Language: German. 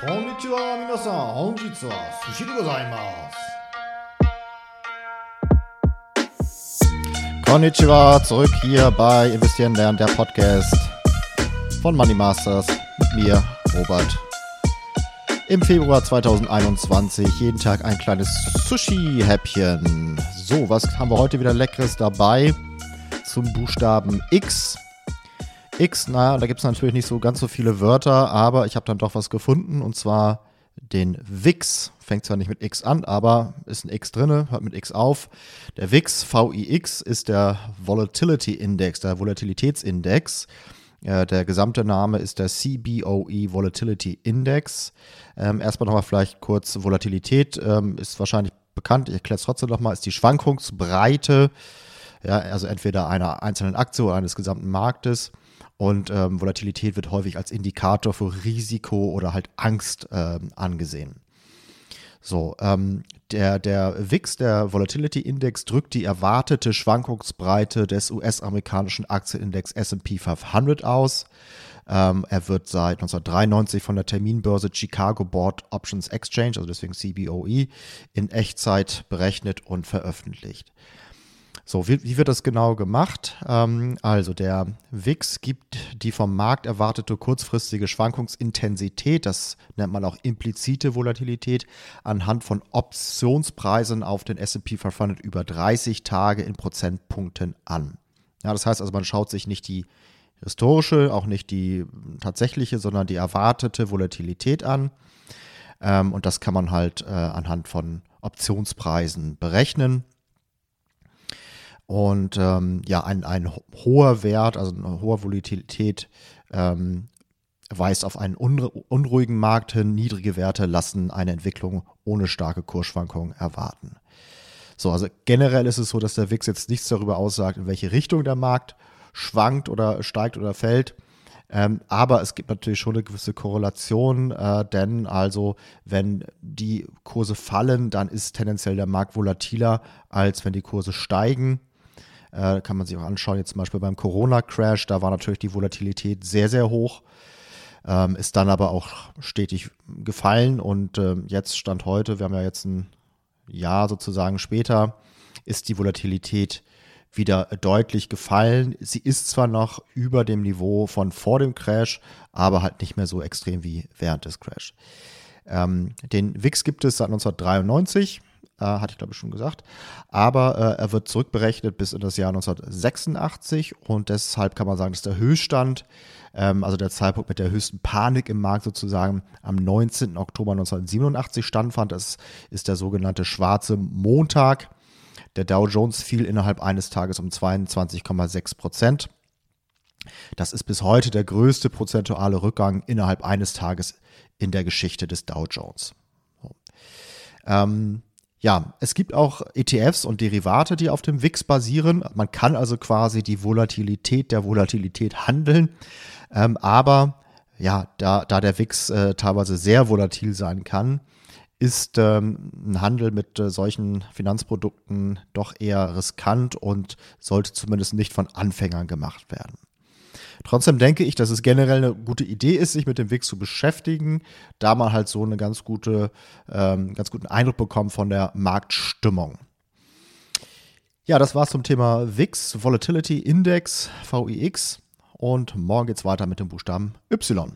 こんにちは皆さん本日は寿司でございますKonnichiwa, zurück hier bei Investieren lernen, der Podcast von Money Masters mit mir, Robert. Im Februar 2021 jeden Tag ein kleines Sushi-Häppchen. So, was haben wir heute wieder Leckeres dabei? Zum Buchstaben X. X, naja, da gibt es natürlich nicht so ganz so viele Wörter, aber ich habe dann doch was gefunden und zwar den VIX. Fängt zwar nicht mit X an, aber ist ein X drin, hört mit X auf. Der VIX, VIX, ist der Volatility Index, der Volatilitätsindex. Äh, der gesamte Name ist der CBOE Volatility Index. Ähm, erstmal nochmal vielleicht kurz Volatilität, ähm, ist wahrscheinlich bekannt, ich erkläre es trotzdem nochmal, ist die Schwankungsbreite, ja, also entweder einer einzelnen Aktie oder eines gesamten Marktes. Und ähm, Volatilität wird häufig als Indikator für Risiko oder halt Angst ähm, angesehen. So, ähm, der, der VIX, der Volatility Index, drückt die erwartete Schwankungsbreite des US-amerikanischen Aktienindex SP 500 aus. Ähm, er wird seit 1993 von der Terminbörse Chicago Board Options Exchange, also deswegen CBOE, in Echtzeit berechnet und veröffentlicht. So, wie, wie wird das genau gemacht? Ähm, also der WIX gibt die vom Markt erwartete kurzfristige Schwankungsintensität, das nennt man auch implizite Volatilität, anhand von Optionspreisen auf den S&P 500 über 30 Tage in Prozentpunkten an. Ja, das heißt also, man schaut sich nicht die historische, auch nicht die tatsächliche, sondern die erwartete Volatilität an. Ähm, und das kann man halt äh, anhand von Optionspreisen berechnen. Und ähm, ja, ein, ein hoher Wert, also eine hohe Volatilität, ähm, weist auf einen unruhigen Markt hin. Niedrige Werte lassen eine Entwicklung ohne starke Kursschwankungen erwarten. So, also generell ist es so, dass der WIX jetzt nichts darüber aussagt, in welche Richtung der Markt schwankt oder steigt oder fällt. Ähm, aber es gibt natürlich schon eine gewisse Korrelation, äh, denn also wenn die Kurse fallen, dann ist tendenziell der Markt volatiler, als wenn die Kurse steigen. Äh, kann man sich auch anschauen, jetzt zum Beispiel beim Corona-Crash, da war natürlich die Volatilität sehr, sehr hoch, ähm, ist dann aber auch stetig gefallen und äh, jetzt Stand heute, wir haben ja jetzt ein Jahr sozusagen später, ist die Volatilität wieder deutlich gefallen. Sie ist zwar noch über dem Niveau von vor dem Crash, aber halt nicht mehr so extrem wie während des Crash. Ähm, den WIX gibt es seit 1993 äh, hatte ich glaube ich schon gesagt. Aber äh, er wird zurückberechnet bis in das Jahr 1986 und deshalb kann man sagen, dass der Höchststand, ähm, also der Zeitpunkt mit der höchsten Panik im Markt sozusagen, am 19. Oktober 1987 standfand. Das ist der sogenannte schwarze Montag. Der Dow Jones fiel innerhalb eines Tages um 22,6 Prozent. Das ist bis heute der größte prozentuale Rückgang innerhalb eines Tages in der Geschichte des Dow Jones. Ähm, ja, es gibt auch ETFs und Derivate, die auf dem WIX basieren. Man kann also quasi die Volatilität der Volatilität handeln. Ähm, aber ja, da, da der WIX äh, teilweise sehr volatil sein kann, ist ähm, ein Handel mit äh, solchen Finanzprodukten doch eher riskant und sollte zumindest nicht von Anfängern gemacht werden. Trotzdem denke ich, dass es generell eine gute Idee ist, sich mit dem WIX zu beschäftigen, da man halt so einen ganz, gute, ähm, ganz guten Eindruck bekommt von der Marktstimmung. Ja, das war's zum Thema WIX, Volatility Index, VIX. Und morgen geht's weiter mit dem Buchstaben Y.